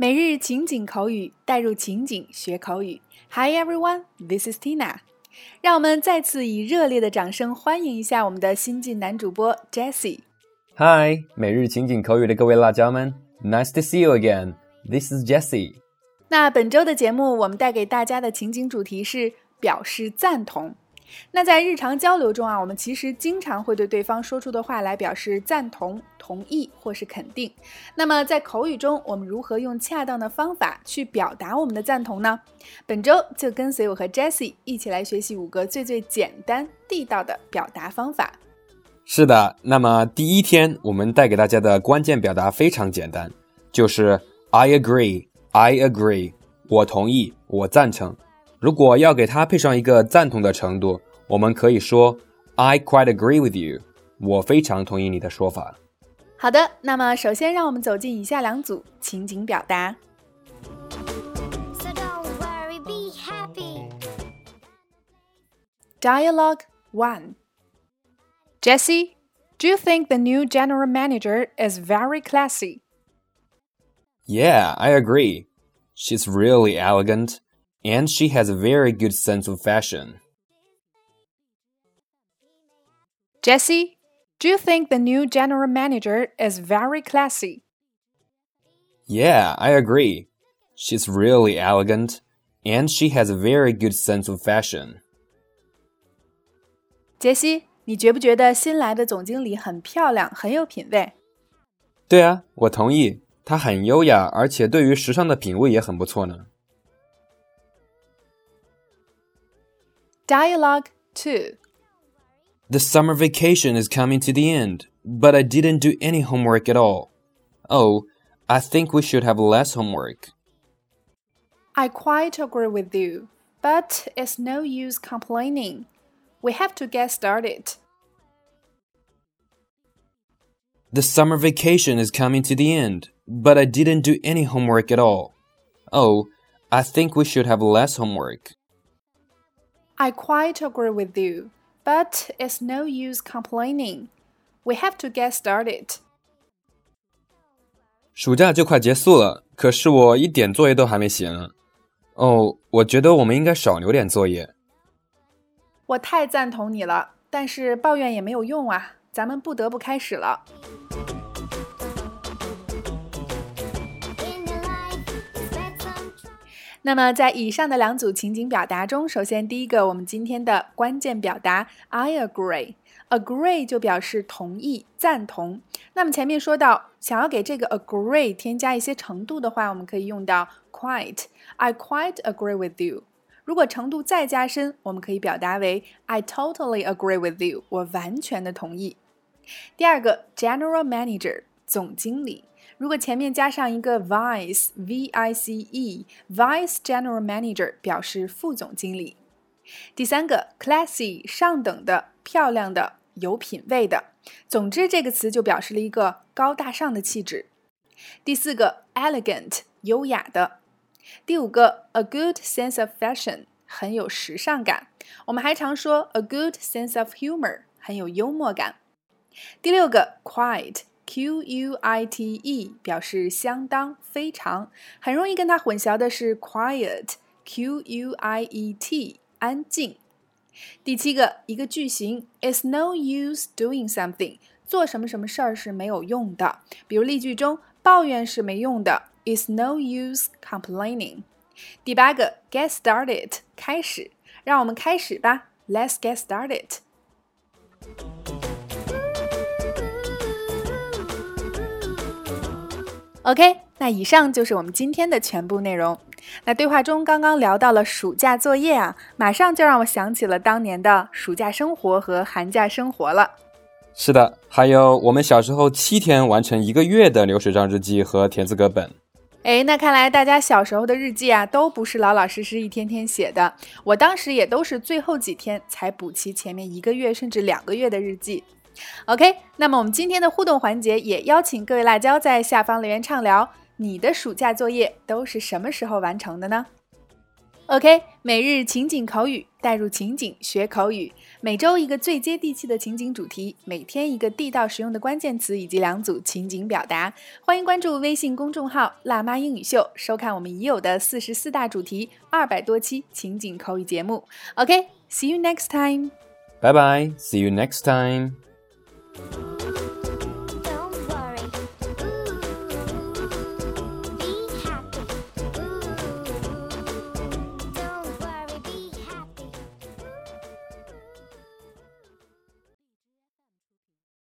每日情景口语，带入情景学口语。Hi everyone, this is Tina。让我们再次以热烈的掌声欢迎一下我们的新晋男主播 Jesse。Hi，每日情景口语的各位辣椒们，Nice to see you again. This is Jesse。那本周的节目，我们带给大家的情景主题是表示赞同。那在日常交流中啊，我们其实经常会对对方说出的话来表示赞同、同意或是肯定。那么在口语中，我们如何用恰当的方法去表达我们的赞同呢？本周就跟随我和 Jessie 一起来学习五个最最简单地道的表达方法。是的，那么第一天我们带给大家的关键表达非常简单，就是 I agree, I agree，我同意，我赞成。如果要给它配上一个赞同的程度，我们可以说 I quite agree with you。我非常同意你的说法。好的，那么首先让我们走进以下两组情景表达。So don't worry, be happy. Dialogue 1 Jesse, do you think the new general manager is very classy? Yeah, I agree. She's really elegant and she has a very good sense of fashion. Jesse, do you think the new general manager is very classy? Yeah, I agree. She's really elegant and she has a very good sense of fashion. 杰西，你觉不觉得新来的总经理很漂亮，很有品味对啊，我同意，她很优雅，而且对于时尚的品味也很不错呢。 ？Dialogue 2 The summer vacation is coming to the end, but I didn't do any homework at all. Oh, I think we should have less homework. I quite agree with you, but it's no use complaining. We have to get started. The summer vacation is coming to the end, but I didn't do any homework at all. Oh, I think we should have less homework. I quite agree with you, but it's no use complaining. We have to get started. 暑假就快结束了，可是我一点作业都还没写呢。哦，我觉得我们应该少留点作业。我太赞同你了，但是抱怨也没有用啊，咱们不得不开始了。那么在以上的两组情景表达中，首先第一个，我们今天的关键表达 I agree。agree 就表示同意、赞同。那么前面说到，想要给这个 agree 添加一些程度的话，我们可以用到 quite。I quite agree with you。如果程度再加深，我们可以表达为 I totally agree with you。我完全的同意。第二个，general manager 总经理。如果前面加上一个 vice v i c e vice general manager 表示副总经理。第三个 classy 上等的、漂亮的、有品位的。总之，这个词就表示了一个高大上的气质。第四个 elegant 优雅的。第五个 a good sense of fashion 很有时尚感。我们还常说 a good sense of humor 很有幽默感。第六个 quiet q u i t e 表示相当、非常，很容易跟它混淆的是 quiet q u i e t 安静。第七个一个句型 It's no use doing something 做什么什么事儿是没有用的，比如例句中抱怨是没用的，It's no use complaining。第八个 get started 开始，让我们开始吧，Let's get started。OK，那以上就是我们今天的全部内容。那对话中刚刚聊到了暑假作业啊，马上就让我想起了当年的暑假生活和寒假生活了。是的，还有我们小时候七天完成一个月的流水账日记和田字格本。哎，那看来大家小时候的日记啊，都不是老老实实一天天写的。我当时也都是最后几天才补齐前面一个月甚至两个月的日记。OK，那么我们今天的互动环节也邀请各位辣椒在下方留言畅聊，你的暑假作业都是什么时候完成的呢？OK，每日情景口语，带入情景学口语。每周一个最接地气的情景主题，每天一个地道实用的关键词以及两组情景表达。欢迎关注微信公众号“辣妈英语秀”，收看我们已有的四十四大主题、二百多期情景口语节目。OK，see、you next time。拜拜，See you next time。Thank you.